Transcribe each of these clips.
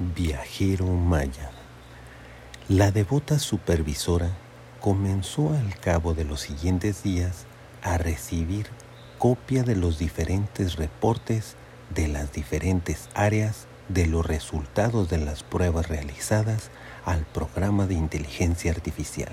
Viajero Maya. La devota supervisora comenzó al cabo de los siguientes días a recibir copia de los diferentes reportes de las diferentes áreas de los resultados de las pruebas realizadas al programa de inteligencia artificial,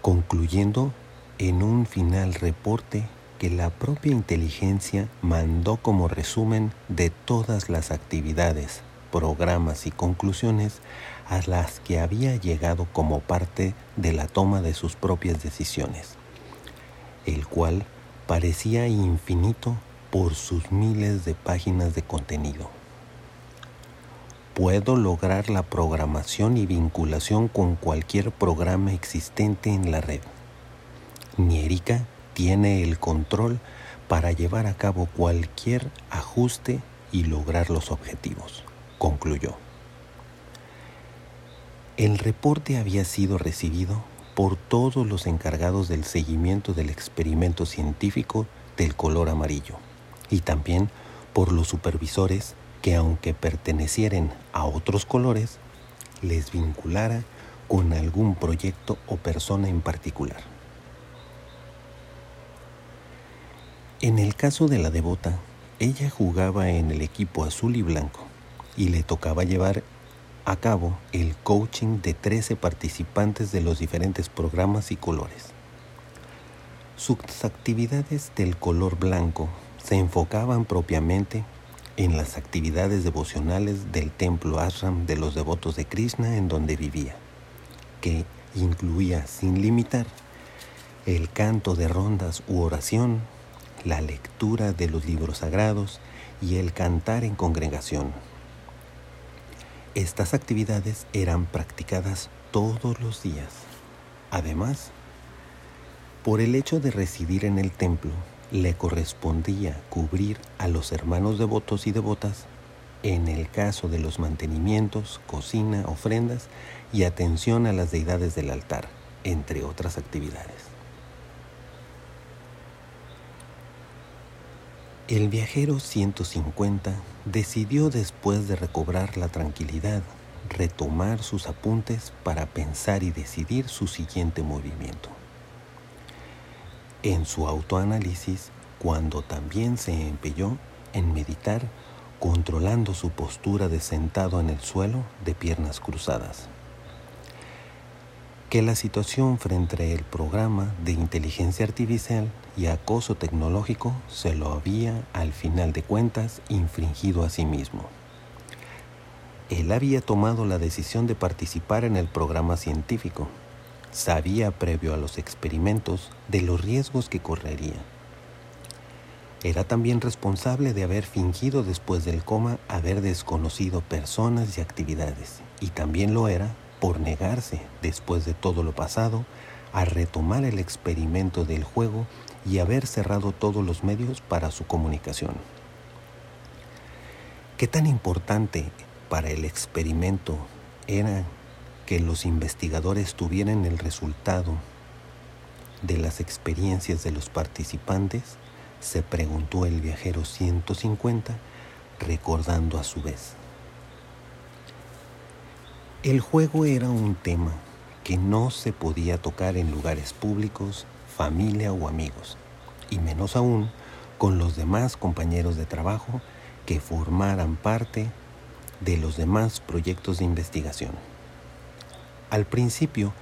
concluyendo en un final reporte que la propia inteligencia mandó como resumen de todas las actividades, programas y conclusiones a las que había llegado como parte de la toma de sus propias decisiones, el cual parecía infinito por sus miles de páginas de contenido. Puedo lograr la programación y vinculación con cualquier programa existente en la red. Nierica tiene el control para llevar a cabo cualquier ajuste y lograr los objetivos, concluyó. El reporte había sido recibido por todos los encargados del seguimiento del experimento científico del color amarillo y también por los supervisores que aunque pertenecieran a otros colores, les vinculara con algún proyecto o persona en particular. En el caso de la devota, ella jugaba en el equipo azul y blanco y le tocaba llevar a cabo el coaching de 13 participantes de los diferentes programas y colores. Sus actividades del color blanco se enfocaban propiamente en las actividades devocionales del templo ashram de los devotos de Krishna en donde vivía, que incluía sin limitar el canto de rondas u oración, la lectura de los libros sagrados y el cantar en congregación. Estas actividades eran practicadas todos los días. Además, por el hecho de residir en el templo, le correspondía cubrir a los hermanos devotos y devotas en el caso de los mantenimientos, cocina, ofrendas y atención a las deidades del altar, entre otras actividades. El viajero 150 decidió después de recobrar la tranquilidad retomar sus apuntes para pensar y decidir su siguiente movimiento. En su autoanálisis, cuando también se empeñó en meditar controlando su postura de sentado en el suelo de piernas cruzadas que la situación frente al programa de inteligencia artificial y acoso tecnológico se lo había, al final de cuentas, infringido a sí mismo. Él había tomado la decisión de participar en el programa científico. Sabía previo a los experimentos de los riesgos que correría. Era también responsable de haber fingido después del coma haber desconocido personas y actividades, y también lo era por negarse, después de todo lo pasado, a retomar el experimento del juego y haber cerrado todos los medios para su comunicación. ¿Qué tan importante para el experimento era que los investigadores tuvieran el resultado de las experiencias de los participantes? Se preguntó el viajero 150, recordando a su vez. El juego era un tema que no se podía tocar en lugares públicos, familia o amigos, y menos aún con los demás compañeros de trabajo que formaran parte de los demás proyectos de investigación. Al principio,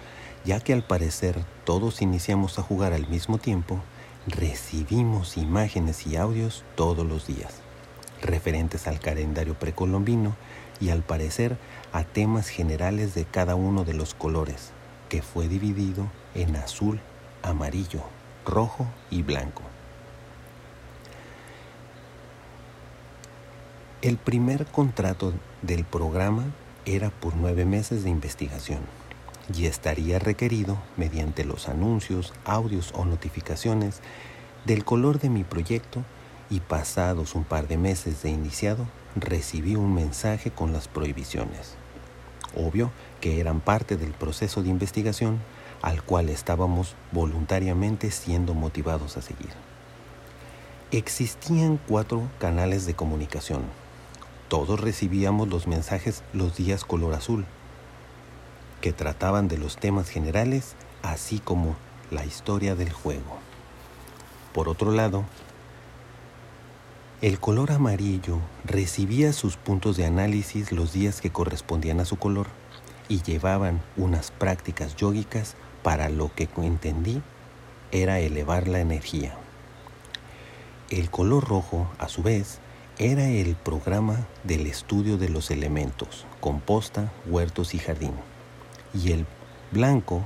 ya que al parecer todos iniciamos a jugar al mismo tiempo, recibimos imágenes y audios todos los días, referentes al calendario precolombino y al parecer a temas generales de cada uno de los colores, que fue dividido en azul, amarillo, rojo y blanco. El primer contrato del programa era por nueve meses de investigación y estaría requerido mediante los anuncios, audios o notificaciones del color de mi proyecto y pasados un par de meses de iniciado recibí un mensaje con las prohibiciones. Obvio que eran parte del proceso de investigación al cual estábamos voluntariamente siendo motivados a seguir. Existían cuatro canales de comunicación. todos recibíamos los mensajes los días color azul, que trataban de los temas generales, así como la historia del juego. Por otro lado, el color amarillo recibía sus puntos de análisis los días que correspondían a su color y llevaban unas prácticas yógicas para lo que entendí era elevar la energía. El color rojo, a su vez, era el programa del estudio de los elementos, composta, huertos y jardín. Y el blanco,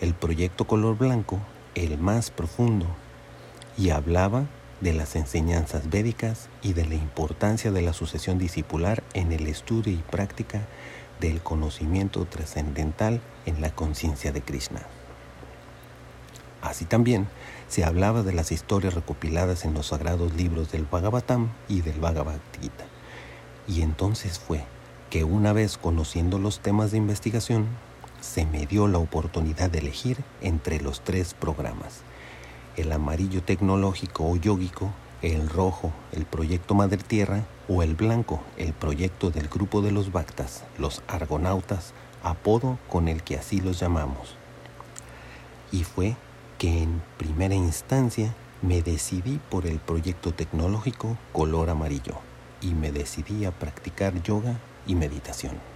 el proyecto color blanco, el más profundo, y hablaba de las enseñanzas védicas y de la importancia de la sucesión discipular en el estudio y práctica del conocimiento trascendental en la conciencia de Krishna. Así también se hablaba de las historias recopiladas en los sagrados libros del Bhagavatam y del Bhagavad Gita. Y entonces fue que una vez conociendo los temas de investigación, se me dio la oportunidad de elegir entre los tres programas. El amarillo tecnológico o yógico el rojo, el proyecto Madre Tierra, o el blanco, el proyecto del grupo de los Bactas, los Argonautas, apodo con el que así los llamamos. Y fue que en primera instancia me decidí por el proyecto tecnológico color amarillo y me decidí a practicar yoga y meditación.